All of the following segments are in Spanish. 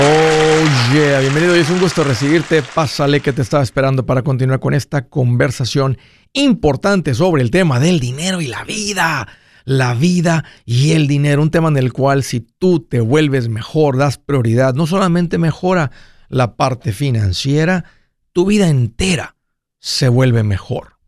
Oh yeah, bienvenido y es un gusto recibirte. Pásale que te estaba esperando para continuar con esta conversación importante sobre el tema del dinero y la vida. La vida y el dinero, un tema en el cual si tú te vuelves mejor, das prioridad, no solamente mejora la parte financiera, tu vida entera se vuelve mejor.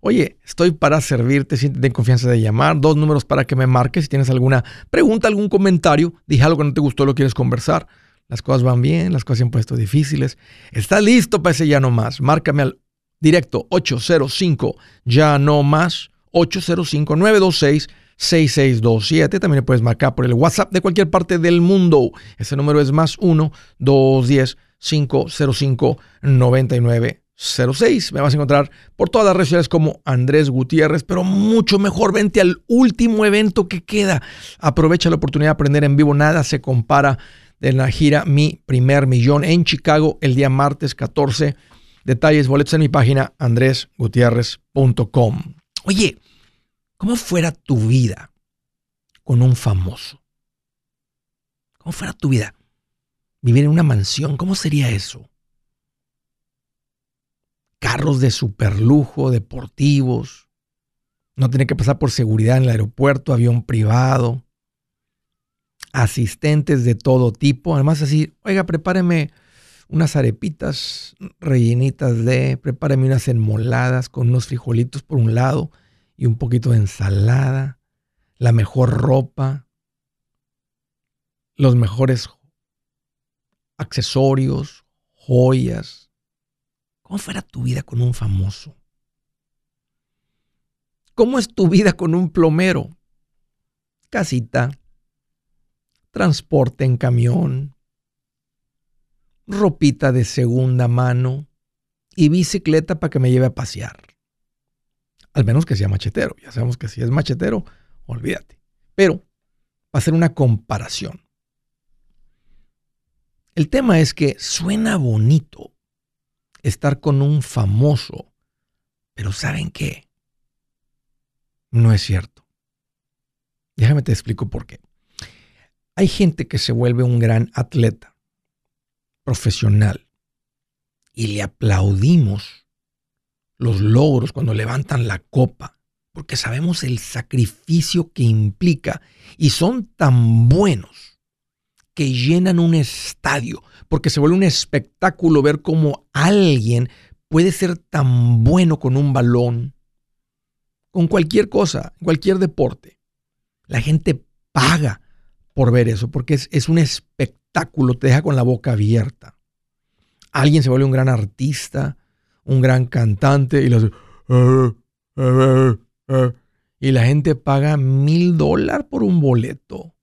Oye, estoy para servirte, siéntete en confianza de llamar, dos números para que me marques si tienes alguna pregunta, algún comentario, dije algo que no te gustó, lo quieres conversar las cosas van bien, las cosas se han puesto difíciles. ¿Estás listo para ese ya no más? Márcame al directo 805 ya no más 805 926 6627. También le puedes marcar por el WhatsApp de cualquier parte del mundo. Ese número es más 1 210 505 9906. Me vas a encontrar por todas las redes sociales como Andrés Gutiérrez, pero mucho mejor vente al último evento que queda. Aprovecha la oportunidad de aprender en vivo. Nada se compara de la gira Mi Primer Millón en Chicago el día martes 14. Detalles, boletos en mi página andresgutierrez.com. Oye, ¿cómo fuera tu vida con un famoso? ¿Cómo fuera tu vida? Vivir en una mansión, ¿cómo sería eso? Carros de superlujo, deportivos, no tener que pasar por seguridad en el aeropuerto, avión privado, asistentes de todo tipo. Además, así, oiga, prepáreme unas arepitas rellenitas de, prepáreme unas enmoladas con unos frijolitos por un lado y un poquito de ensalada, la mejor ropa, los mejores accesorios, joyas. ¿Cómo fuera tu vida con un famoso? ¿Cómo es tu vida con un plomero? Casita, transporte en camión, ropita de segunda mano y bicicleta para que me lleve a pasear. Al menos que sea machetero. Ya sabemos que si es machetero, olvídate. Pero, para hacer una comparación. El tema es que suena bonito estar con un famoso, pero ¿saben qué? No es cierto. Déjame te explico por qué. Hay gente que se vuelve un gran atleta, profesional, y le aplaudimos los logros cuando levantan la copa, porque sabemos el sacrificio que implica y son tan buenos que llenan un estadio, porque se vuelve un espectáculo ver cómo alguien puede ser tan bueno con un balón, con cualquier cosa, cualquier deporte. La gente paga por ver eso, porque es, un espectáculo, te deja con la boca abierta. Alguien se vuelve un gran artista, un gran cantante y, ah, ah, ah, y la gente paga mil dólares por un boleto.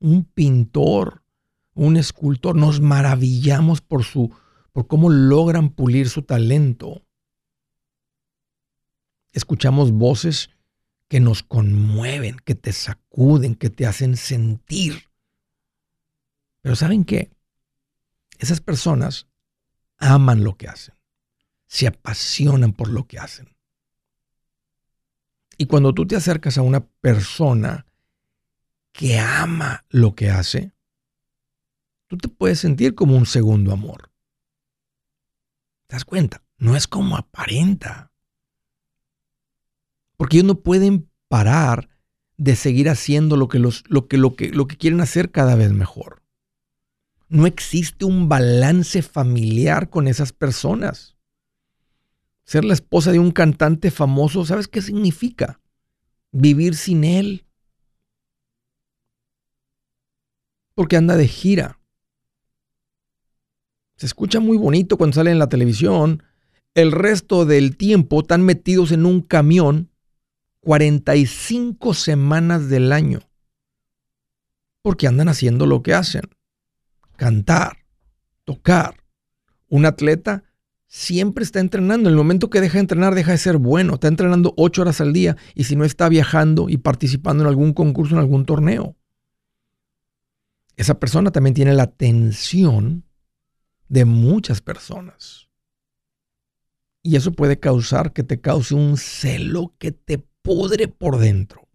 Un pintor, un escultor, nos maravillamos por su, por cómo logran pulir su talento. Escuchamos voces que nos conmueven, que te sacuden, que te hacen sentir. Pero ¿saben qué? Esas personas aman lo que hacen, se apasionan por lo que hacen. Y cuando tú te acercas a una persona que ama lo que hace, tú te puedes sentir como un segundo amor. ¿Te das cuenta? No es como aparenta. Porque ellos no pueden parar de seguir haciendo lo que, los, lo, que, lo, que, lo que quieren hacer cada vez mejor. No existe un balance familiar con esas personas. Ser la esposa de un cantante famoso, ¿sabes qué significa? Vivir sin él. Porque anda de gira. Se escucha muy bonito cuando sale en la televisión. El resto del tiempo están metidos en un camión 45 semanas del año. Porque andan haciendo lo que hacen. Cantar, tocar. Un atleta siempre está entrenando. En el momento que deja de entrenar, deja de ser bueno. Está entrenando ocho horas al día y si no está viajando y participando en algún concurso, en algún torneo. Esa persona también tiene la atención de muchas personas. Y eso puede causar que te cause un celo que te pudre por dentro.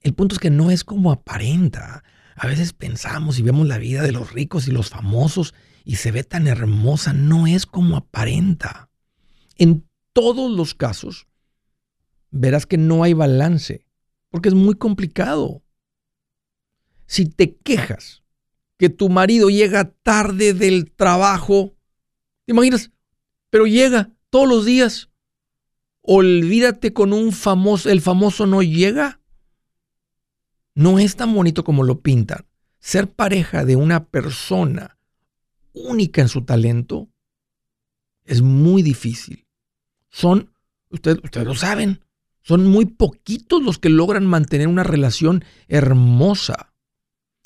El punto es que no es como aparenta. A veces pensamos y vemos la vida de los ricos y los famosos y se ve tan hermosa, no es como aparenta. En todos los casos, verás que no hay balance, porque es muy complicado. Si te quejas que tu marido llega tarde del trabajo, ¿te imaginas? Pero llega todos los días. Olvídate con un famoso, el famoso no llega. No es tan bonito como lo pintan. Ser pareja de una persona única en su talento es muy difícil. Son, ustedes, ustedes lo saben, son muy poquitos los que logran mantener una relación hermosa.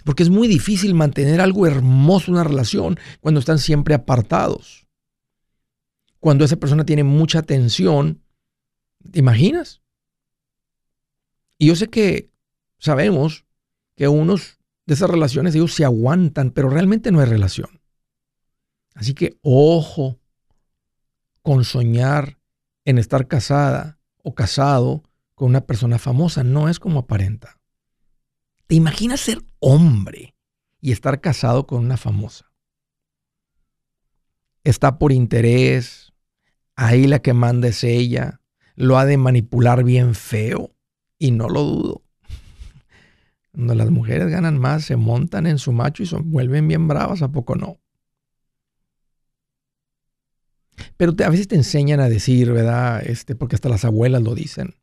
Porque es muy difícil mantener algo hermoso, una relación, cuando están siempre apartados. Cuando esa persona tiene mucha atención, ¿te imaginas? Y yo sé que sabemos que unos de esas relaciones ellos se aguantan, pero realmente no hay relación. Así que ojo con soñar en estar casada o casado con una persona famosa. No es como aparenta. ¿Te imaginas ser hombre y estar casado con una famosa? Está por interés, ahí la que manda es ella, lo ha de manipular bien feo y no lo dudo. Cuando las mujeres ganan más, se montan en su macho y se vuelven bien bravas, ¿a poco no? Pero a veces te enseñan a decir, ¿verdad? Este, porque hasta las abuelas lo dicen.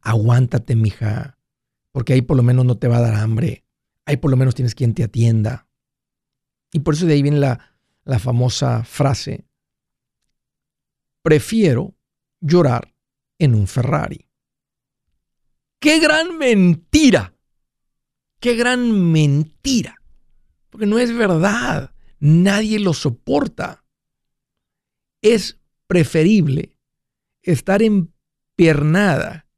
Aguántate, mija porque ahí por lo menos no te va a dar hambre, ahí por lo menos tienes quien te atienda. Y por eso de ahí viene la, la famosa frase, prefiero llorar en un Ferrari. ¡Qué gran mentira! ¡Qué gran mentira! Porque no es verdad. Nadie lo soporta. Es preferible estar empiernada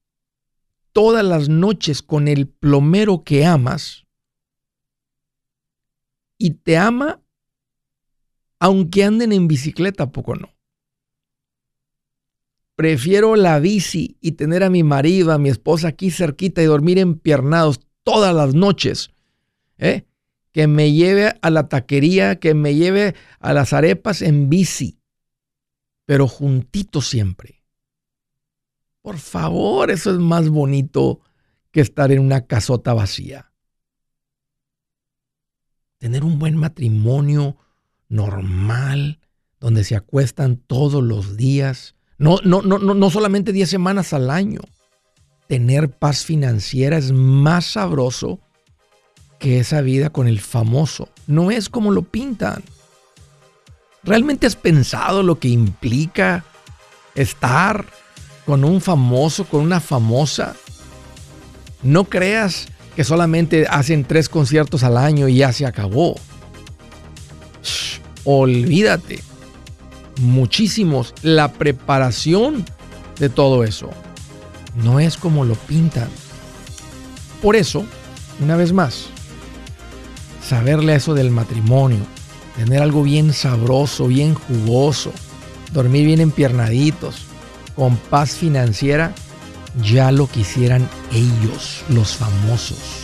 todas las noches con el plomero que amas y te ama aunque anden en bicicleta, poco no. Prefiero la bici y tener a mi marido, a mi esposa aquí cerquita y dormir empiernados todas las noches. ¿eh? Que me lleve a la taquería, que me lleve a las arepas en bici, pero juntito siempre. Por favor, eso es más bonito que estar en una casota vacía. Tener un buen matrimonio normal, donde se acuestan todos los días, no, no, no, no solamente 10 semanas al año. Tener paz financiera es más sabroso que esa vida con el famoso. No es como lo pintan. ¿Realmente has pensado lo que implica estar con un famoso, con una famosa. No creas que solamente hacen tres conciertos al año y ya se acabó. olvídate. Muchísimos. La preparación de todo eso no es como lo pintan. Por eso, una vez más, saberle eso del matrimonio, tener algo bien sabroso, bien jugoso, dormir bien empiernaditos, con paz financiera, ya lo quisieran ellos, los famosos.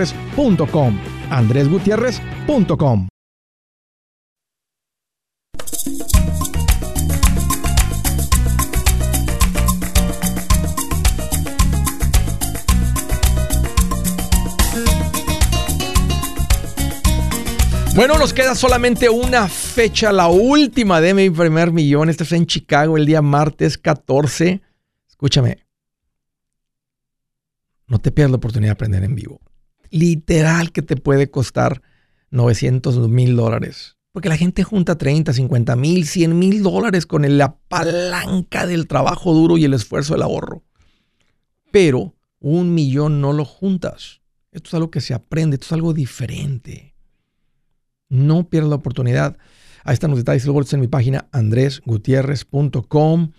andresgutierrez.com. andresgutierrez.com. Bueno, nos queda solamente una fecha, la última de mi primer millón. Este es en Chicago el día martes 14. Escúchame, no te pierdas la oportunidad de aprender en vivo. Literal que te puede costar 900 mil dólares. Porque la gente junta 30, 50 mil, 100 mil dólares con la palanca del trabajo duro y el esfuerzo del ahorro. Pero un millón no lo juntas. Esto es algo que se aprende, esto es algo diferente. No pierdas la oportunidad. Ahí están los detalles en mi página andresgutierrez.com.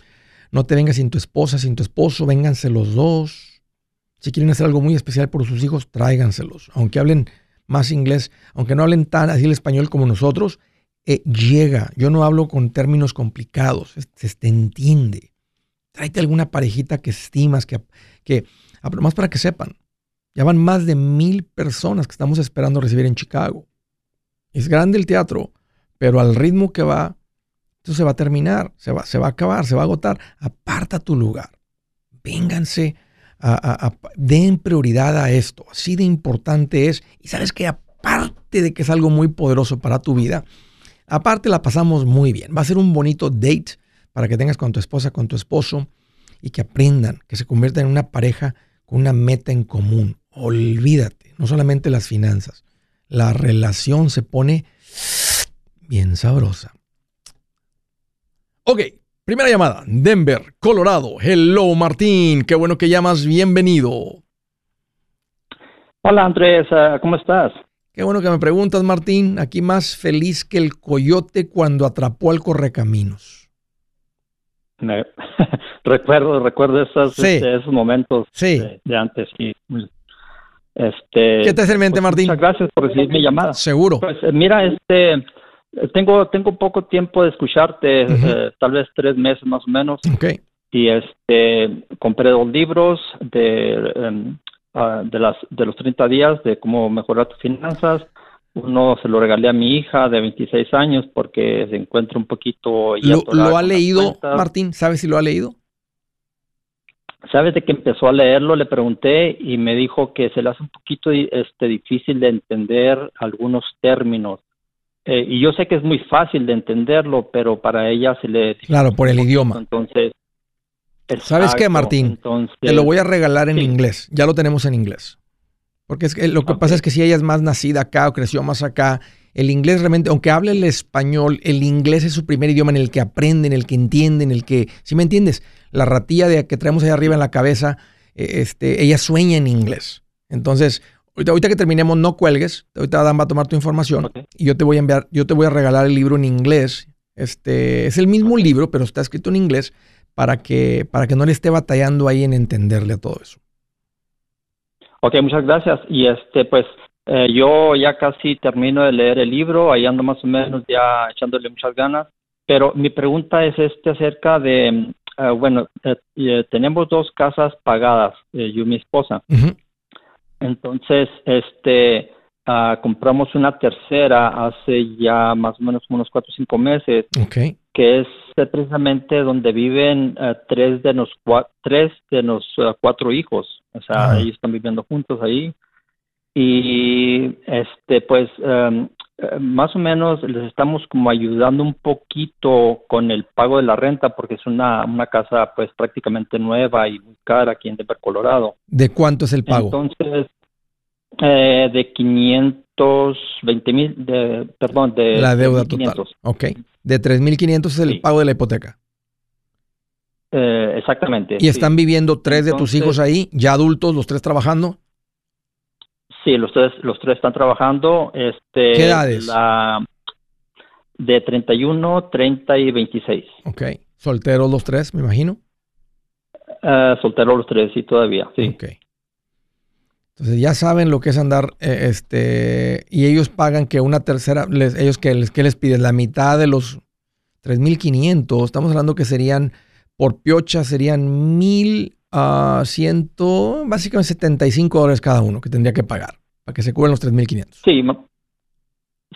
No te vengas sin tu esposa, sin tu esposo, vénganse los dos si quieren hacer algo muy especial por sus hijos, tráiganselos. Aunque hablen más inglés, aunque no hablen tan así el español como nosotros, eh, llega. Yo no hablo con términos complicados, se, te entiende. Tráete alguna parejita que estimas, que, que, ah, más para que sepan, ya van más de mil personas que estamos esperando recibir en Chicago. Es grande el teatro, pero al ritmo que va, esto se va a terminar, se va, se va a acabar, se va a agotar. Aparta tu lugar. Vénganse den prioridad a esto. Así de importante es. Y sabes que aparte de que es algo muy poderoso para tu vida, aparte la pasamos muy bien. Va a ser un bonito date para que tengas con tu esposa, con tu esposo y que aprendan, que se conviertan en una pareja con una meta en común. Olvídate, no solamente las finanzas. La relación se pone bien sabrosa. Ok, Primera llamada, Denver, Colorado. Hello, Martín. Qué bueno que llamas. Bienvenido. Hola, Andrés. Ah, ¿Cómo estás? Qué bueno que me preguntas, Martín. Aquí más feliz que el coyote cuando atrapó al correcaminos. recuerdo, recuerdo esos, este, esos momentos De, antes. Este, ¿Qué te hace en mente, pues, Martín? Muchas gracias por recibir mi llamada. Seguro. Pues eh, mira, este tengo, tengo poco tiempo de escucharte, eh, tal vez tres meses más o menos. Okay. Y este, compré dos libros de, ah, de, las, de los 30 días de cómo mejorar tus finanzas. Uno se lo regalé a mi hija de 26 años porque se encuentra un poquito... ¿Lo, ¿lo ha leído, Martín? ¿Sabes si lo ha leído? sabes de que empezó a leerlo, le pregunté y me dijo que se le hace un poquito este, difícil de entender algunos términos. Eh, y yo sé que es muy fácil de entenderlo, pero para ella se le... Claro, por el idioma. Entonces... ¿Sabes qué, Martín? Te lo voy a regalar en inglés. Ya lo tenemos en inglés. Porque es que lo que pasa es que si ella es más nacida acá o creció más acá, el inglés realmente, aunque hable el español, el inglés es su primer idioma en el que aprende, en el que entiende, en el que, si me entiendes, la ratilla de que traemos ahí arriba en la cabeza, eh, este, ella sueña en inglés. Entonces, Ahorita, que terminemos, no cuelgues. Ahorita Adam va a tomar tu información y yo te voy a enviar, yo te voy a regalar el libro en inglés. Este es el mismo libro, pero está escrito en inglés para que, para que no le esté batallando ahí en entenderle a todo eso. Ok, muchas gracias. Y este, pues, eh, yo ya casi termino de leer el libro, ahí ando más o menos ya echándole muchas ganas. Pero mi pregunta es este acerca de, eh, bueno, eh, tenemos dos casas pagadas, yo y mi esposa. Entonces, este, ah, compramos una tercera hace ya más o menos unos cuatro o cinco meses, que es precisamente donde viven ah, tres de los tres de los ah, cuatro hijos, o sea, ellos están viviendo juntos ahí. Y este, pues em, más o menos les estamos como ayudando un poquito con el pago de la renta porque es una, una casa pues prácticamente nueva y muy cara aquí en Denver, Colorado. ¿De cuánto es el pago? Entonces, eh, de 500, 320 mil, de, perdón, de la deuda total. Ok, de 3.500 es el pago de la hipoteca. Eh, exactamente. ¿Y están viviendo tres de tus hijos ahí, ya adultos, los tres trabajando? Sí, los tres, los tres están trabajando. Este, ¿Qué edades? La, de 31, 30 y 26. Ok. ¿Solteros los tres, me imagino? Uh, solteros los tres, sí, todavía, sí. Ok. Entonces ya saben lo que es andar, eh, este, y ellos pagan que una tercera, les, ellos que les, que les piden la mitad de los 3.500, estamos hablando que serían, por piocha serían 1.100, básicamente 75 dólares cada uno que tendría que pagar para que se cubran los 3.500. Sí,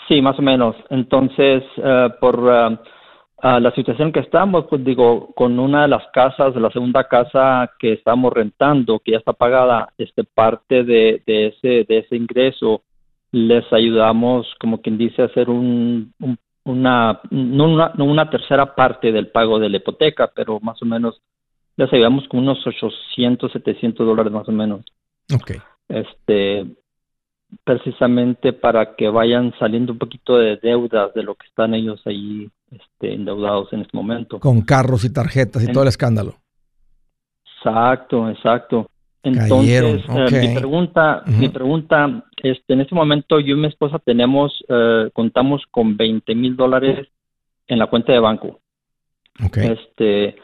sí, más o menos. Entonces, uh, por... Uh, la situación que estamos, pues digo, con una de las casas, la segunda casa que estamos rentando, que ya está pagada, este parte de, de ese de ese ingreso, les ayudamos, como quien dice, a hacer un, una, no una, no una tercera parte del pago de la hipoteca, pero más o menos les ayudamos con unos 800, 700 dólares más o menos. Okay. Este, precisamente para que vayan saliendo un poquito de deudas de lo que están ellos ahí este, endeudados en este momento. Con carros y tarjetas y todo el escándalo. Exacto, exacto. Entonces, eh, mi pregunta, mi pregunta, este, en este momento yo y mi esposa tenemos, eh, contamos con 20 mil dólares en la cuenta de banco. Okay. Este,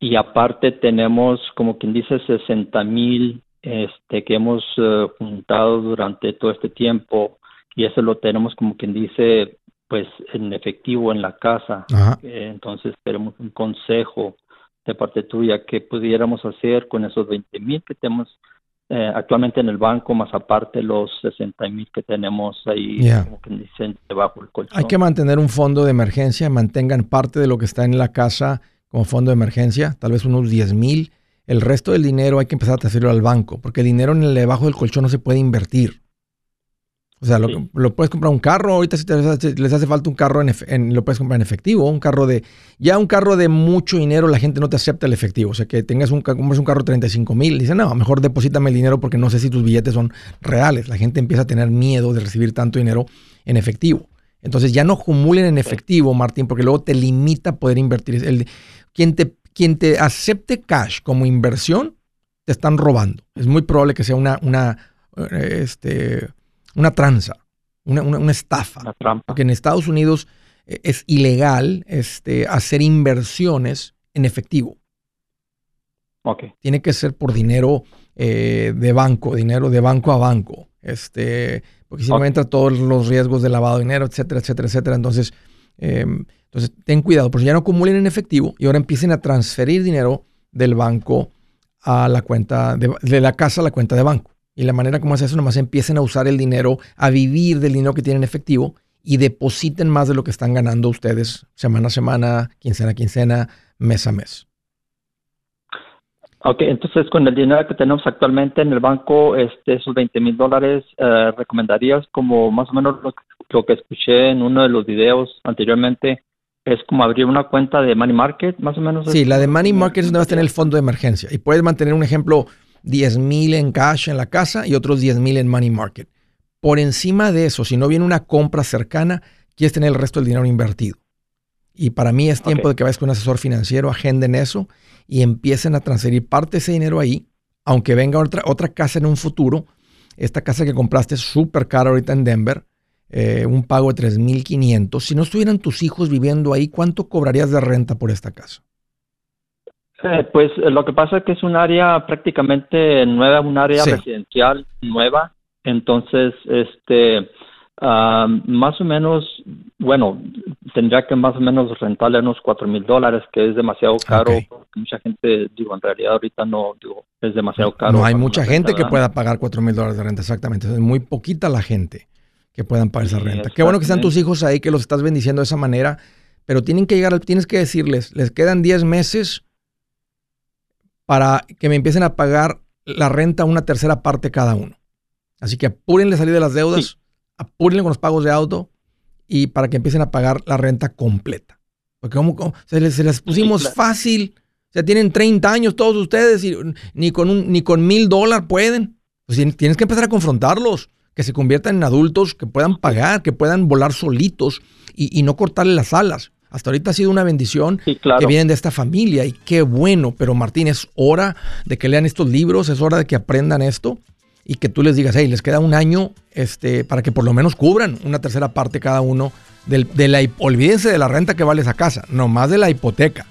y aparte tenemos, como quien dice, 60 mil este, que hemos eh, juntado durante todo este tiempo y eso lo tenemos como quien dice pues en efectivo en la casa. Eh, entonces queremos un consejo de parte tuya que pudiéramos hacer con esos 20 mil que tenemos eh, actualmente en el banco, más aparte los 60 mil que tenemos ahí, como quien dice, debajo del colchón. Hay que mantener un fondo de emergencia, mantengan parte de lo que está en la casa como fondo de emergencia, tal vez unos 10 mil el resto del dinero hay que empezar a transferirlo al banco, porque el dinero en el debajo del colchón no se puede invertir. O sea, lo, puedes comprar un carro, ahorita si les hace falta un carro, en, lo puedes comprar en efectivo, un carro de, ya un carro de mucho dinero, la gente no te acepta el efectivo. O sea, que tengas un, compras un carro de 35 mil, dicen, no, mejor deposítame el dinero porque no sé si tus billetes son reales. La gente empieza a tener miedo de recibir tanto dinero en efectivo. Entonces ya no acumulen en efectivo, Martín, porque luego te limita poder invertir. El, quien te quien te acepte cash como inversión, te están robando. Es muy probable que sea una, una, eh, este, una tranza, una, una, estafa. Porque en Estados Unidos eh, es ilegal este, hacer inversiones en efectivo. Okay. Tiene que ser por dinero eh, de banco, dinero de banco a banco. Este, porque si no entra todos los riesgos de lavado de dinero, etcétera, etcétera, etcétera. Entonces, em, entonces, ten cuidado, porque ya no acumulen en efectivo y ahora empiecen a transferir dinero del banco a la cuenta, de, la casa a la cuenta de banco. Y la manera como hace eso, nomás empiecen a usar el dinero, a vivir del dinero que tienen en efectivo y depositen más de lo que están ganando ustedes semana a semana, quincena a quincena, mes a mes. Ok, entonces con el dinero que tenemos actualmente en el banco, este, esos 20 mil dólares, eh, ¿recomendarías como más o menos lo, lo, que escuché en uno de los videos anteriormente, es como abrir una cuenta de money market, más o menos. Sí, la de money market es donde vas a tener el fondo de emergencia. Y puedes mantener un ejemplo, 10 mil en cash en la casa y otros 10 mil en money market. Por encima de eso, si no viene una compra cercana, quieres tener el resto del dinero invertido. Y para mí es tiempo de que vayas con un asesor financiero, agenden eso y empiecen a transferir parte de ese dinero ahí, aunque venga otra, otra casa en un futuro. Esta casa que compraste es súper cara ahorita en Denver eh, un pago de 3.500. Si no estuvieran tus hijos viviendo ahí, ¿cuánto cobrarías de renta por esta casa? Eh, pues eh, lo que pasa es que es un área prácticamente nueva, un área residencial nueva. Entonces, este, más o menos, bueno, tendría que más o menos rentarle unos cuatro mil dólares, que es demasiado caro. Mucha gente, digo, en realidad ahorita no, digo, es demasiado caro. No hay mucha gente que pueda pagar cuatro mil dólares de renta, exactamente. Es muy poquita la gente que puedan pagar esa renta. Qué bueno que están tus hijos ahí, que los estás bendiciendo de esa manera, pero tienen que llegar, tienes que decirles, les quedan 10 meses para que me empiecen a pagar la renta una tercera parte cada uno. Así que apúrenle salir de las deudas, apúrenle con los pagos de auto y para que empiecen a pagar la renta completa. Porque como, se, les, pusimos fácil, o sea, tienen 30 años todos ustedes y ni con, un, ni con mil dólares pueden. Pues tienes que empezar a confrontarlos que se conviertan en adultos que puedan pagar, que puedan volar solitos y, no cortarle las alas. Hasta ahorita ha sido una bendición que vienen de esta familia y qué bueno, pero Martín, es hora de que lean estos libros, es hora de que aprendan esto y que tú les digas, hey, les queda un año este, para que por lo menos cubran una tercera parte cada uno del, de la, olvídense de la renta que vale esa casa, nomás de la hipoteca.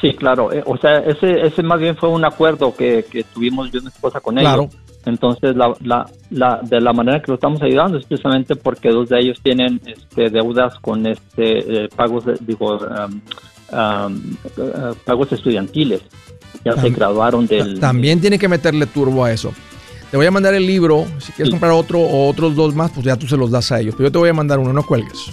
Sí, claro. Eh, o sea, ese, ese más bien fue un acuerdo que, tuvimos yo y mi esposa con ellos. Entonces, la, la, la, de la manera que lo estamos ayudando es precisamente porque dos de ellos tienen este, deudas con este eh, pagos, digo, um, um, uh, pagos estudiantiles. Ya se graduaron del... También tiene que meterle turbo a eso. Te voy a mandar el libro. Si quieres comprar otro o otros dos más, pues ya tú se los das a ellos. Pero yo te voy a mandar uno, no cuelgues.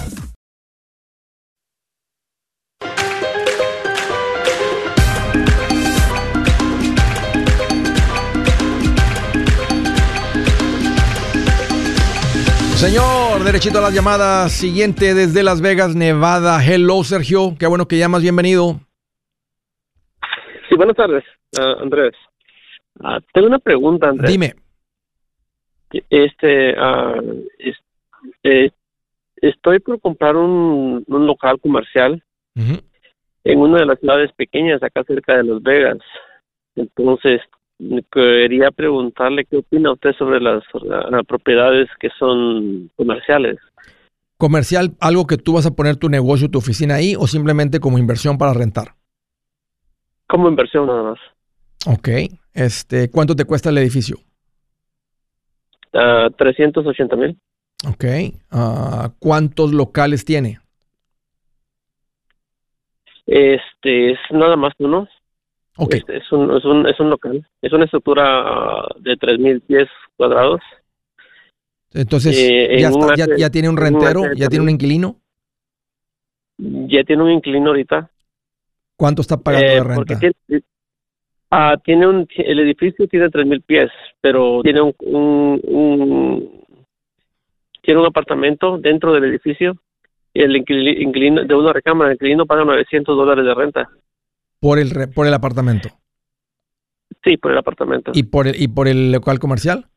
Señor, derechito a las llamadas. Siguiente desde Las Vegas, Nevada. Hello, Sergio. Qué bueno que llamas. Bienvenido. Sí, buenas tardes, ah, Andrés. Ah, tengo una pregunta, Andrés. Dime. Este, uh, eh, estoy por comprar un, local comercial en una de las ciudades pequeñas acá cerca de Las Vegas. Entonces, quería preguntarle qué opina usted sobre las, propiedades que son comerciales. ¿Comercial, algo que tú vas a poner tu negocio, tu oficina ahí o simplemente como inversión para rentar? Como inversión nada más. Ok. Este, ¿Cuánto te cuesta el edificio? 380 ah, mil. Ok. Ah, ¿Cuántos locales tiene? Este, es nada más uno. Este, es, un, es, un, es un local. Es una estructura de 3.000 pies cuadrados. Entonces, eh, ¿ya, ya, tiene un rentero? ¿Ya tiene un inquilino? Ya tiene un inquilino ahorita. ¿Cuánto está pagando de eh, renta? Tiene, ah, tiene un, el edificio tiene 3.000 pies, pero tiene un, un, tiene un apartamento dentro del edificio y el inquilino de una recámara, el inquilino paga 900 dólares de renta. Por el, por el apartamento. Sí, por el apartamento. ¿Y por el, y por el local comercial?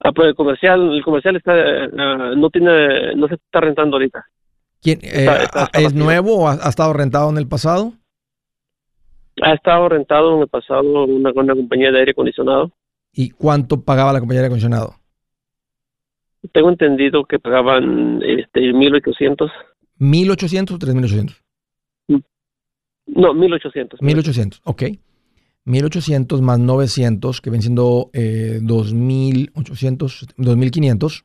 Ah, pues el comercial, el comercial está, ah, no tiene, no se está rentando ahorita. ¿Quién, eh, ¿Es nuevo o ha, estado rentado en el pasado? Ha estado rentado en el pasado una, una compañía de aire acondicionado. ¿Y cuánto pagaba la compañía de aire acondicionado? Tengo entendido que pagaban este, 1.800. ¿1.800 o 3.800? No, 1800. 1800, ok. 1800 más 900, que ven siendo eh, 2800, 2500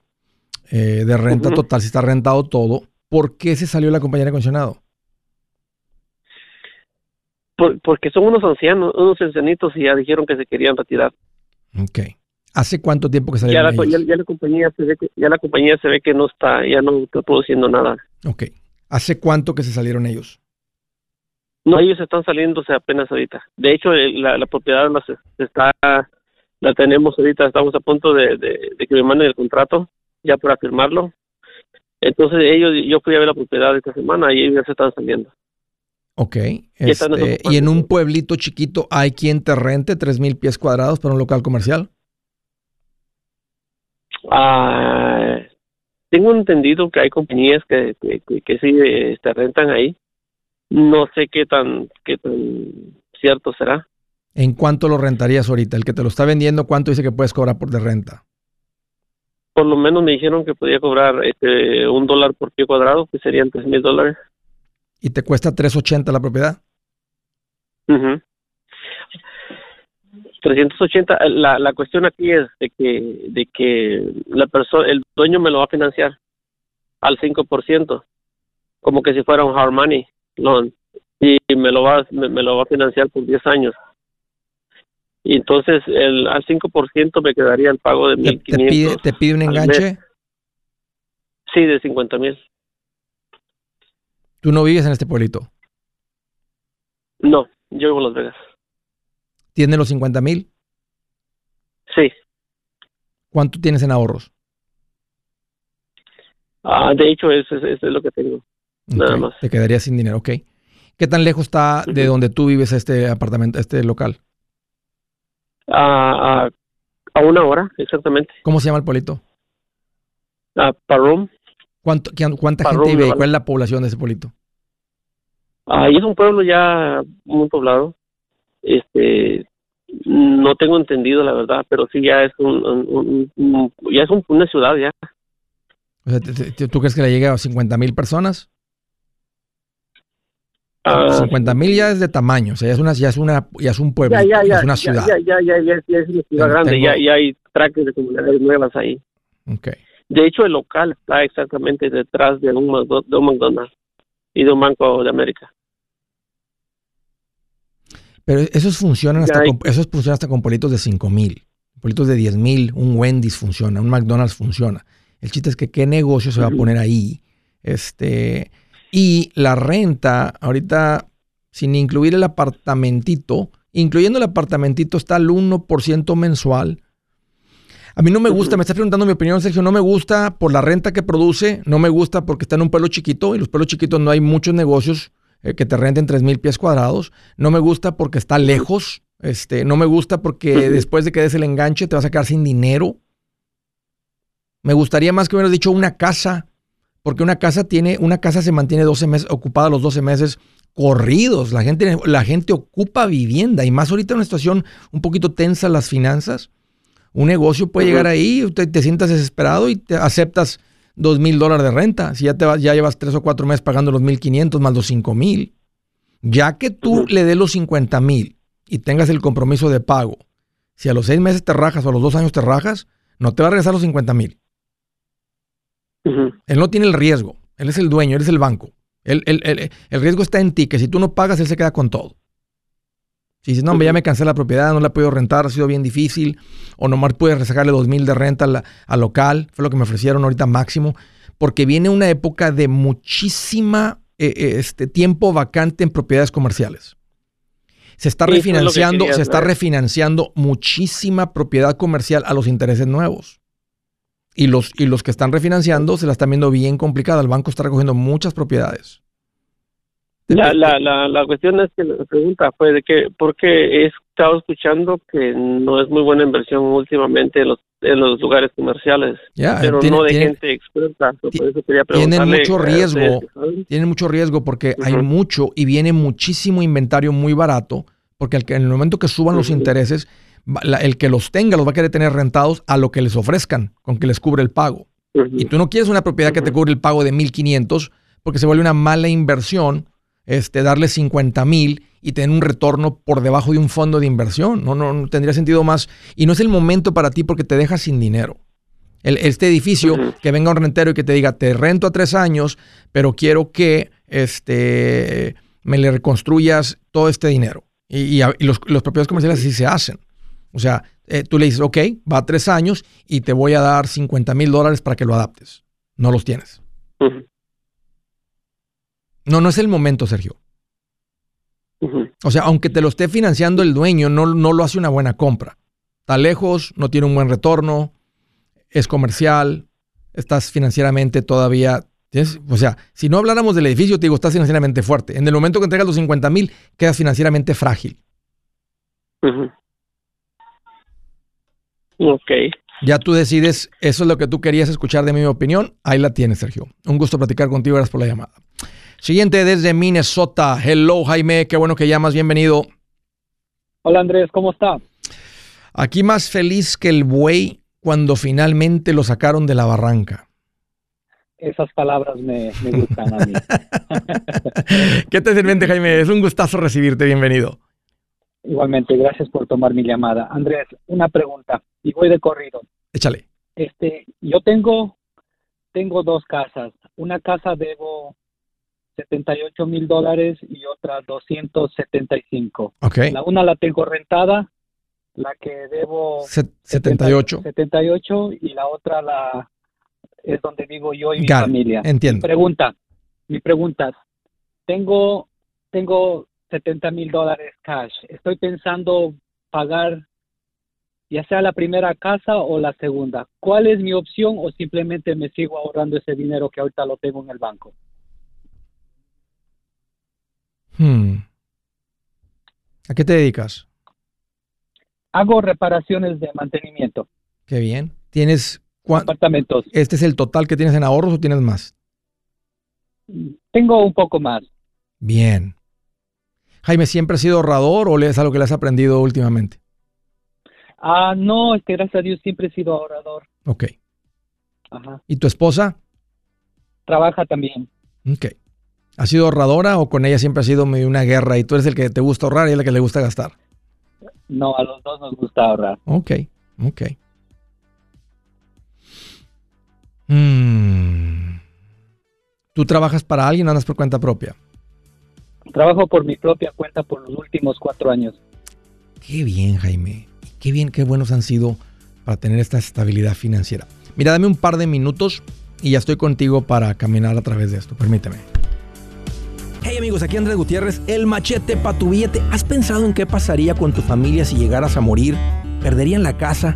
eh, de renta total, si está rentado todo. ¿Por qué se salió la compañía de acondicionado? porque son unos ancianos, unos ancianitos y ya dijeron que se querían retirar. Ok. ¿Hace cuánto tiempo que salieron ya la, ya, la compañía se ve que, ya la compañía se ve que no está, ya no está produciendo nada. Ok. ¿Hace cuánto que se salieron ellos? No, ellos están saliéndose apenas ahorita. De hecho, la, propiedad la, está, la tenemos ahorita, estamos a punto de, que me manden el contrato ya para firmarlo. Entonces ellos, yo fui a ver la propiedad esta semana y ellos ya se están saliendo. Ok. Este, ¿Y en un pueblito chiquito hay quien te rente tres mil pies cuadrados para un local comercial? Ah, tengo entendido que hay compañías que, que, que, sí este, rentan ahí no sé qué tan qué tan cierto será. ¿En cuánto lo rentarías ahorita? El que te lo está vendiendo, ¿cuánto dice que puedes cobrar por de renta? Por lo menos me dijeron que podía cobrar este, un dólar por pie cuadrado, que serían tres mil dólares. ¿Y te cuesta 380 la propiedad? 380, la, la cuestión aquí es de que, de que la persona, el dueño me lo va a financiar al 5%, como que si fuera un hard money loan, y me lo va, me, lo va a financiar por 10 años. Y entonces el, al 5% me quedaría el pago de 1.500. ¿Te, pide, ¿Te pide un enganche? Sí, de 50 mil. ¿Tú no vives en este pueblito? No, yo vivo en Las Vegas. ¿Tienes los 50 mil? Sí. ¿Cuánto tienes en ahorros? Ah, de hecho, eso, es lo que tengo. Nada más. Te quedaría sin dinero, ok. ¿Qué tan lejos está de donde tú vives este apartamento, este local? a, a, una hora, exactamente. ¿Cómo se llama el pueblito? Uh, Parum. ¿Cuánto, ¿Cuánta gente vive ahí? ¿Cuál es la población de ese pueblito? Ahí es un pueblo ya muy poblado. Este, no tengo entendido la verdad, pero sí ya es un, ya es una ciudad ya. O sea, ¿tú crees que le llegue a 50 mil personas? 50 ah, mil ya es de tamaño, o sea, ya es una, ya es una, ya es un pueblo, ya, ya, es una ciudad. Ya, ya, ya, ya, es una ciudad grande, ya, ya hay traques de comunidades nuevas ahí. Okay. De hecho, el local está exactamente detrás de un, de un McDonald's y de un Banco de América. Pero esos funcionan hasta, con, esos funcionan hasta con pueblitos de 5 mil, pueblitos de 10 mil, un Wendy's funciona, un McDonald's funciona. El chiste es que qué negocio se va a poner ahí. Este, y la renta, ahorita, sin incluir el apartamentito, incluyendo el apartamentito, está al 1% mensual. A mí no me gusta, me estás preguntando mi opinión, Sergio, no me gusta por la renta que produce, no me gusta porque está en un pueblo chiquito y los pueblos chiquitos no hay muchos negocios eh, que te renten 3 mil pies cuadrados. No me gusta porque está lejos, este, no me gusta porque después de que des el enganche te vas a quedar sin dinero. Me gustaría más que hubieras dicho una casa porque una casa tiene, una casa se mantiene 12 meses, ocupada los 12 meses corridos. La gente, la gente ocupa vivienda y más ahorita en una situación un poquito tensa las finanzas. Un negocio puede llegar ahí, te, te sientas desesperado y te aceptas dos mil dólares de renta. Si ya, te ya llevas tres o cuatro meses pagando los mil quinientos más los cinco mil. Ya que tú le des los 50 mil y tengas el compromiso de pago, si a los seis meses te rajas o a los dos años te rajas, no te va a regresar los 50 mil. Él no tiene el riesgo. Él es el dueño, él es el banco. el riesgo está en ti, que si tú no pagas, él se queda con todo. Si dices, no, hombre, ya me cansé la propiedad, no la puedo rentar, ha sido bien difícil, o nomás puedes sacarle dos mil de renta al, local, fue lo que me ofrecieron ahorita máximo, porque viene una época de muchísima eh, eh, este, tiempo vacante en propiedades comerciales. Se está refinanciando, se está refinanciando muchísima propiedad comercial a los intereses nuevos. Y los, y los que están refinanciando se la están viendo bien complicada. El banco está recogiendo muchas propiedades. La, la, la, la cuestión es que la pregunta fue de que, porque he estado escuchando que no es muy buena inversión últimamente en los, en los lugares comerciales, pero no de gente experta. Por eso quería tienen mucho riesgo, tienen mucho riesgo porque hay mucho y viene muchísimo inventario muy barato, porque en el momento que suban los intereses, el que los tenga los va a querer tener rentados a lo que les ofrezcan, con que les cubre el pago. Y tú no quieres una propiedad que te cubre el pago de 1.500 porque se vuelve una mala inversión este, darle 50 mil y tener un retorno por debajo de un fondo de inversión. No, no, tendría sentido más. Y no es el momento para ti porque te dejas sin dinero. El, este edificio, que venga un rentero y que te diga, te rento a tres años, pero quiero que este, me le reconstruyas todo este dinero. Y, los, los, propiedades comerciales así se hacen. O sea, eh, tú le dices, ok, va a tres años y te voy a dar 50 mil dólares para que lo adaptes. No los tienes. No, no es el momento, Sergio. O sea, aunque te lo esté financiando el dueño, no, no lo hace una buena compra. Está lejos, no tiene un buen retorno, es comercial, estás financieramente todavía... O sea, si no habláramos del edificio, te digo, estás financieramente fuerte. En el momento que entregas los 50 mil, quedas financieramente frágil. Ok. Ya tú decides, eso es lo que tú querías escuchar de mi opinión. Ahí la tienes, Sergio. Un gusto platicar contigo, gracias por la llamada. Siguiente desde Minnesota. Hello, Jaime. Qué bueno que llamas. Bienvenido. Hola Andrés, ¿cómo está? Aquí más feliz que el buey cuando finalmente lo sacaron de la barranca. Esas palabras me, gustan a mí. ¿Qué te sirve, Jaime? Es un gustazo recibirte. Bienvenido. Igualmente, gracias por tomar mi llamada. Andrés, una pregunta y voy de corrido. Échale. Este, yo tengo, tengo dos casas. Una casa debo 78 mil dólares y otra 275. Okay. La una la tengo rentada, la que debo 78. 78 y la otra la es donde vivo yo y mi familia. Entiendo. Mi pregunta, mi pregunta, tengo, tengo 70 mil dólares cash. Estoy pensando pagar ya sea la primera casa o la segunda. ¿Cuál es mi opción o simplemente me sigo ahorrando ese dinero que ahorita lo tengo en el banco? Hmm. ¿A qué te dedicas? Hago reparaciones de mantenimiento. Qué bien. ¿Tienes apartamentos? ¿Este es el total que tienes en ahorros o tienes más? Tengo un poco más. Bien. Jaime, ¿siempre has sido ahorrador o es algo que le has aprendido últimamente? Ah, no, es que gracias a Dios siempre he sido ahorrador. Ok. Ajá. ¿Y tu esposa? Trabaja también. Ok. ¿Ha sido ahorradora o con ella siempre ha sido medio una guerra y tú eres el que te gusta ahorrar y el que le gusta gastar? No, a los dos nos gusta ahorrar. Ok, ok. Mm. ¿Tú trabajas para alguien o andas por cuenta propia? Trabajo por mi propia cuenta por los últimos cuatro años. Qué bien, Jaime. Qué bien, qué buenos han sido para tener esta estabilidad financiera. Mira, dame un par de minutos y ya estoy contigo para caminar a través de esto. Permíteme. Hey amigos, aquí Andrés Gutiérrez, el machete para tu billete. ¿Has pensado en qué pasaría con tu familia si llegaras a morir? ¿Perderían la casa?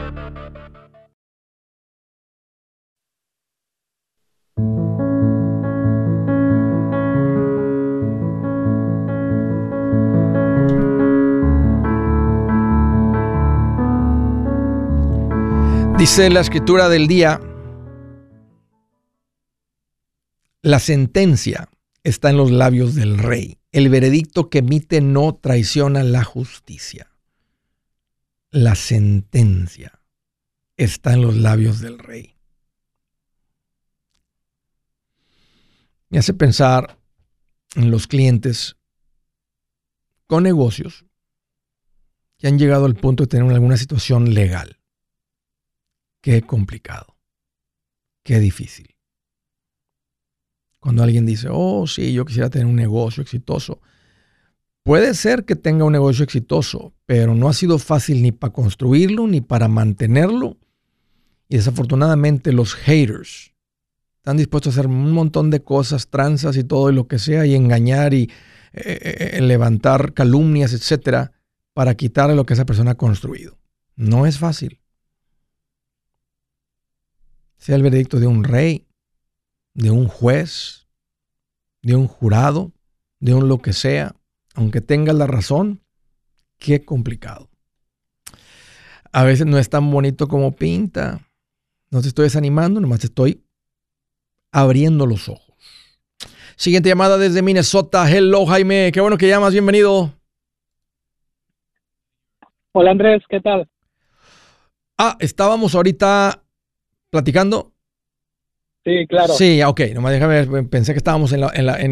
Dice la escritura del día, la sentencia está en los labios del rey. El veredicto que emite no traiciona la justicia. La sentencia está en los labios del rey. Me hace pensar en los clientes con negocios que han llegado al punto de tener alguna situación legal. Qué complicado. Qué difícil. Cuando alguien dice, oh, sí, yo quisiera tener un negocio exitoso. Puede ser que tenga un negocio exitoso, pero no ha sido fácil ni para construirlo ni para mantenerlo. Y desafortunadamente los haters están dispuestos a hacer un montón de cosas, tranzas y todo y lo que sea, y engañar y eh, eh, eh, levantar calumnias, etcétera, para quitarle lo que esa persona ha construido. No es fácil sea el veredicto de un rey, de un juez, de un jurado, de un lo que sea, aunque tenga la razón, qué complicado. A veces no es tan bonito como pinta. No te estoy desanimando, nomás te estoy abriendo los ojos. Siguiente llamada desde Minnesota. Hello, Jaime. Qué bueno que llamas. Bienvenido. Hola, Andrés. ¿Qué tal? Ah, estábamos ahorita platicando? Sí, claro. Sí, ok, nomás déjame pensé que estábamos en,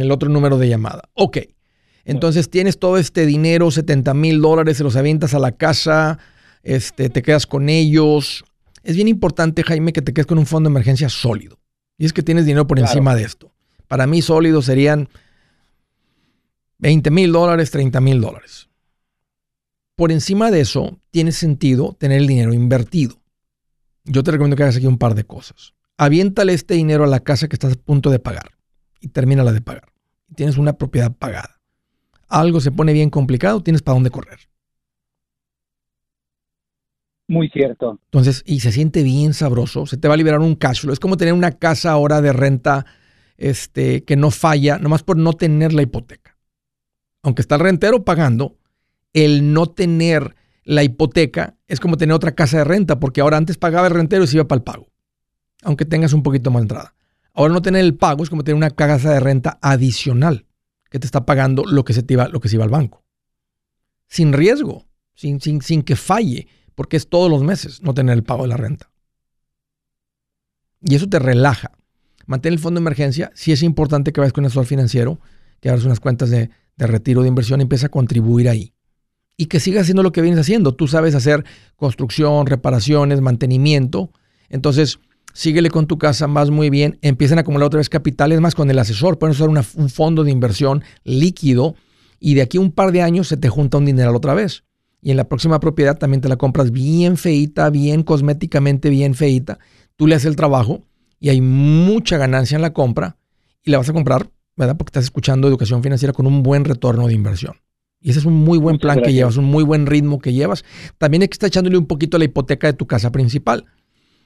el otro número de llamada. Ok, entonces tienes todo este dinero, 70 mil dólares, se los avientas a la casa, este, te quedas con ellos. Es bien importante, Jaime, que te quedes con un fondo de emergencia sólido. Y es que tienes dinero por encima de esto. Para mí sólido serían 20 mil dólares, 30 mil dólares. Por encima de eso, tiene sentido tener el dinero invertido. Yo te recomiendo que hagas aquí un par de cosas. Aviéntale este dinero a la casa que estás a punto de pagar y termina la de pagar. Tienes una propiedad pagada. Algo se pone bien complicado, tienes para dónde correr. Muy cierto. Entonces, y se siente bien sabroso, se te va a liberar un cash flow. Es como tener una casa ahora de renta este, que no falla, nomás por no tener la hipoteca. Aunque está el rentero pagando, el no tener la hipoteca es como tener otra casa de renta, porque ahora antes pagaba el rentero y se iba para el pago, aunque tengas un poquito más entrada. Ahora no tener el pago es como tener una casa de renta adicional que te está pagando lo que se, te iba, lo que se iba al banco. Sin riesgo, sin, sin, sin que falle, porque es todos los meses no tener el pago de la renta. Y eso te relaja. Mantén el fondo de emergencia. Si es importante que vayas con un asesor financiero, que abras unas cuentas de, de retiro de inversión y empieza a contribuir ahí. Y que sigas haciendo lo que vienes haciendo. Tú sabes hacer construcción, reparaciones, mantenimiento. Entonces, síguele con tu casa, más muy bien. Empiezan a acumular otra vez capitales más con el asesor. Pueden usar un fondo de inversión líquido y de aquí a un par de años se te junta un dinero otra vez. Y en la próxima propiedad también te la compras bien feita, bien cosméticamente bien feita. Tú le haces el trabajo y hay mucha ganancia en la compra y la vas a comprar ¿verdad? Porque estás escuchando educación financiera con un buen retorno de inversión. Y ese es un muy buen plan que llevas, un muy buen ritmo que llevas. También hay que estar echándole un poquito a la hipoteca de tu casa principal.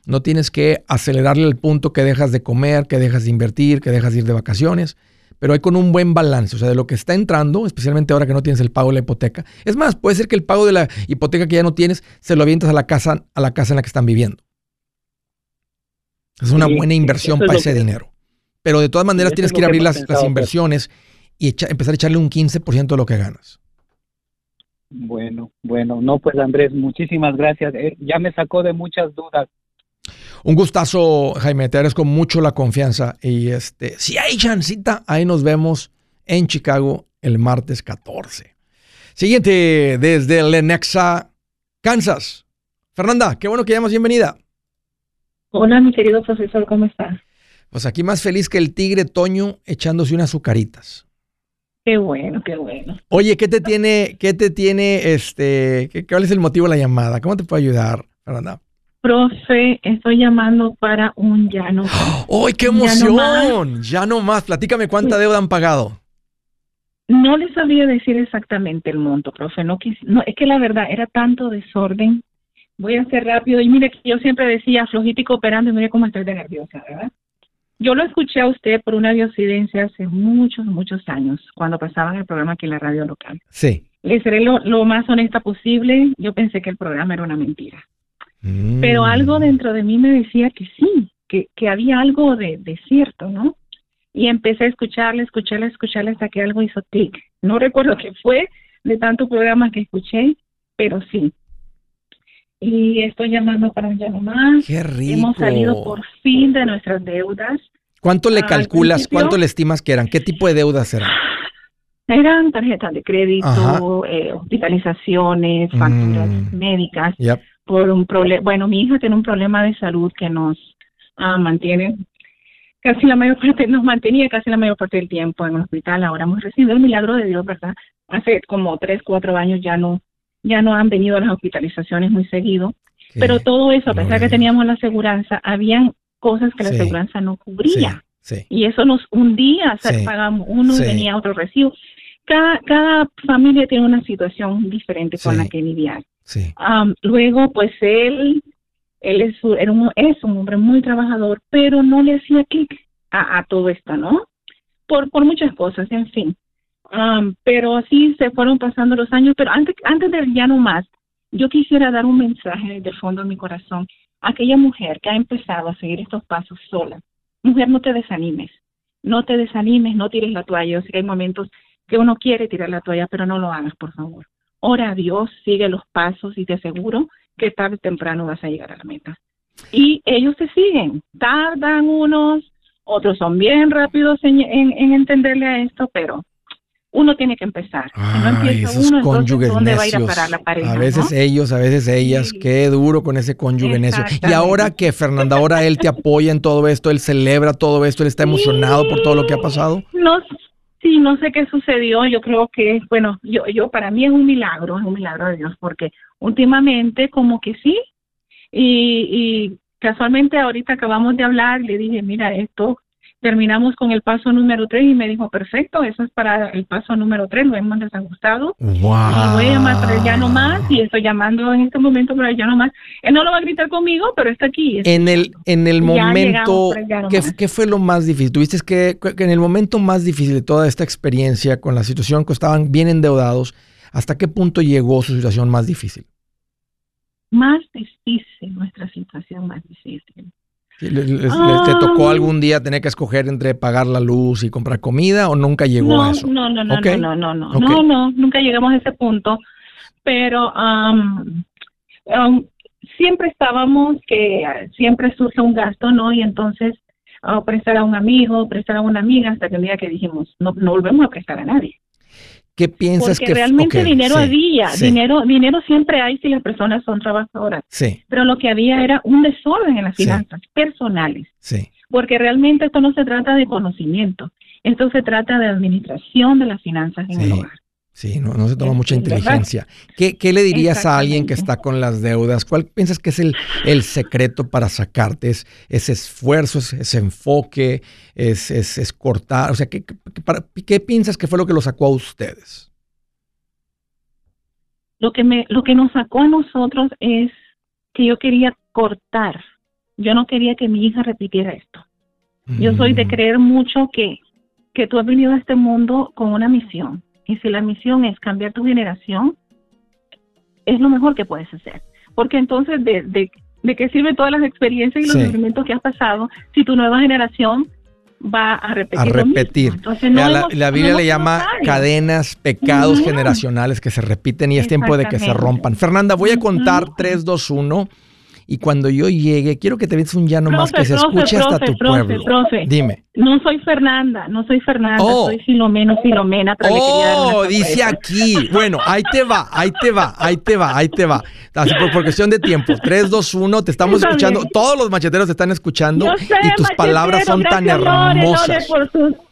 No tienes que acelerarle el punto que dejas de comer, que dejas de invertir, que dejas de ir de vacaciones, pero hay con un buen balance, o sea, de lo que está entrando, especialmente ahora que no tienes el pago de la hipoteca. Es más, puede ser que el pago de la hipoteca que ya no tienes se lo avientas a la casa, a la casa en la que están viviendo. Es una buena inversión para ese dinero. Pero de todas maneras tienes que ir a abrir las, pues. inversiones y empezar a echarle un 15% de lo que ganas. Bueno, bueno, no, pues Andrés, muchísimas gracias. Eh, ya me sacó de muchas dudas. Un gustazo, Jaime, te agradezco mucho la confianza. Y este, si hay chancita, ahí nos vemos en Chicago el martes 14. Siguiente, desde Lenexa, Kansas. Fernanda, qué bueno que llamas, bienvenida. Hola, mi querido profesor, ¿cómo estás? Pues aquí más feliz que el tigre Toño echándose unas azucaritas. Qué bueno, qué bueno. Oye, ¿qué te tiene, qué te tiene, este, qué, cuál es el motivo de la llamada? ¿Cómo te puedo ayudar, Fernanda? Profe, estoy llamando para un ya no más. ¡Ay, qué emoción! Ya no más. Platícame cuánta deuda han pagado. No les sabía decir exactamente el monto, profe. No, no, es que la verdad era tanto desorden. Voy a ser rápido. Y mire, yo siempre decía flojito y cooperando y mire cómo estoy de nerviosa, ¿verdad? Yo lo escuché a usted por una diocidencia hace muchos, muchos años, cuando pasaban el programa aquí en la radio local. Sí. Le seré lo, más honesta posible. Yo pensé que el programa era una mentira. Mm. Pero algo dentro de mí me decía que sí, que, que había algo de, de, cierto, ¿no? Y empecé a escucharle, escucharle, escucharle hasta que algo hizo clic. No recuerdo qué fue de tantos programas que escuché, pero sí, y estoy llamando para llamo más. Qué rico. Hemos salido por fin de nuestras deudas. ¿Cuánto le calculas, cuánto le estimas que eran? ¿Qué tipo de deudas eran? Eran tarjetas de crédito, eh, hospitalizaciones, facturas mm. médicas. Por un problema, bueno, mi hija tiene un problema de salud que nos ah, mantiene casi la mayor parte, nos mantenía casi la mayor parte del tiempo en el hospital. Ahora hemos recibido el milagro de Dios, ¿verdad? Hace como tres, cuatro años ya no ya no han venido las hospitalizaciones muy seguido. Pero todo eso, a pesar que teníamos la aseguranza, habían cosas que la aseguranza no cubría. Y eso nos hundía, o pagamos uno y venía otro recibo. Cada, cada familia tiene una situación diferente con la que lidiar. luego, pues él, él es, era un, es un hombre muy trabajador, pero no le hacía clic a, a todo esto, ¿no? Por, por muchas cosas, en fin pero así se fueron pasando los años. Pero antes, antes de ya no más, yo quisiera dar un mensaje de fondo de mi corazón a aquella mujer que ha empezado a seguir estos pasos sola. Mujer, no te desanimes. No te desanimes, no tires la toalla. Yo hay momentos que uno quiere tirar la toalla, pero no lo hagas, por favor. Ora a Dios, sigue los pasos y te aseguro que tarde o temprano vas a llegar a la meta. Y ellos te siguen. Tardan unos, otros son bien rápidos en, en entenderle a esto, pero uno tiene que empezar. Si no empieza uno, entonces ¿dónde va a ir a parar la pareja? A veces ellos, a veces ellas, qué duro con ese cónyuge necio. Y ahora que Fernanda, ahora él te apoya en todo esto, él celebra todo esto, él está emocionado por todo lo que ha pasado. Nos, Sí, no sé qué sucedió. Yo creo que, bueno, yo, yo para mí es un milagro, es un milagro de Dios, porque últimamente como que sí, y, y casualmente ahorita acabamos de hablar, le dije, mira, esto terminamos con el paso número 3 y me dijo, perfecto, eso es para el paso número 3, lo hemos desajustado. Wow. Y voy a llamar para ya no más y estoy llamando en este momento para ya no más. Él no lo va a gritar conmigo, pero está aquí. en el, en el momento, ¿qué, ¿qué, fue lo más difícil? Tuviste que, que en el momento más difícil de toda esta experiencia con la situación que estaban bien endeudados, ¿hasta qué punto llegó su situación más difícil? Más difícil, nuestra situación más difícil ¿Les, les, ah, ¿Te tocó ah. algún día tener que escoger entre pagar la luz y comprar comida o nunca llegó no, a eso? No, no, no, no, no, no, no, no, nunca llegamos a ese punto, pero um, siempre estábamos que siempre surge un gasto, ¿no? Y entonces ah, prestar a un amigo, prestar a una amiga, hasta que un día que dijimos, no, no volvemos a prestar a nadie. ¿Qué piensas Porque que realmente dinero había, dinero dinero siempre hay si las personas son trabajadoras. Sí. Pero lo que había era un desorden en las finanzas personales. Sí. Porque realmente esto no se trata de conocimiento, esto se trata de administración de las finanzas en el hogar. Sí, no, no se toma mucha inteligencia. ¿Qué, ¿Qué, le dirías a alguien que está con las deudas? ¿Cuál piensas que es el, el secreto para sacarte? ¿Es ese esfuerzo, ese enfoque, es, es, es, cortar? O sea, ¿qué, para, ¿qué piensas que fue lo que lo sacó a ustedes? Lo que, me, lo que nos sacó a nosotros es que yo quería cortar. Yo no quería que mi hija repitiera esto. Yo soy de mm. creer mucho que, que tú has venido a este mundo con una misión y si la misión es cambiar tu generación, es lo mejor que puedes hacer. Porque entonces, ¿de, de, qué sirven todas las experiencias y los sufrimientos que has pasado si tu nueva generación va a repetir. A repetir. la, Biblia le llama cadenas, pecados generacionales que se repiten y es tiempo de que se rompan. Fernanda, voy a contar 3, 2, 1 y cuando yo llegue, quiero que te veas un llano más que se escuche hasta tu pueblo. Dime. No soy Fernanda, no soy Fernanda, oh. soy Filomeno, Filomena. oh, dice aquí. Bueno, ahí te va, ahí te va, ahí te va, ahí te va. Así por, cuestión de tiempo. 3, 2, 1, te estamos escuchando. Todos los macheteros te están escuchando y tus palabras son tan hermosas.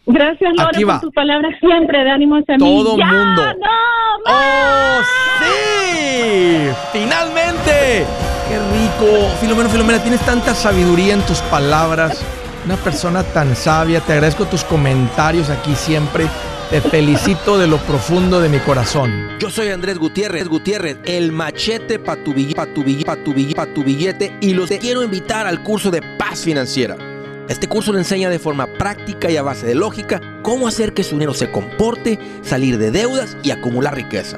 gracias, Lore, por tus palabras siempre de ánimo hacia Todo mí. mundo. No, ¡Oh, sí! ¡Finalmente! Filomeno, Filomena, tienes tanta sabiduría en tus palabras. Una persona tan sabia. Te agradezco tus comentarios aquí siempre. Te felicito de lo profundo de mi corazón. Yo soy Andrés Gutiérrez, Gutiérrez, el machete para tu, billete y los quiero invitar al curso de paz financiera. Este curso le enseña de forma práctica y a base de lógica cómo hacer que su dinero se comporte, salir de deudas y acumular riqueza.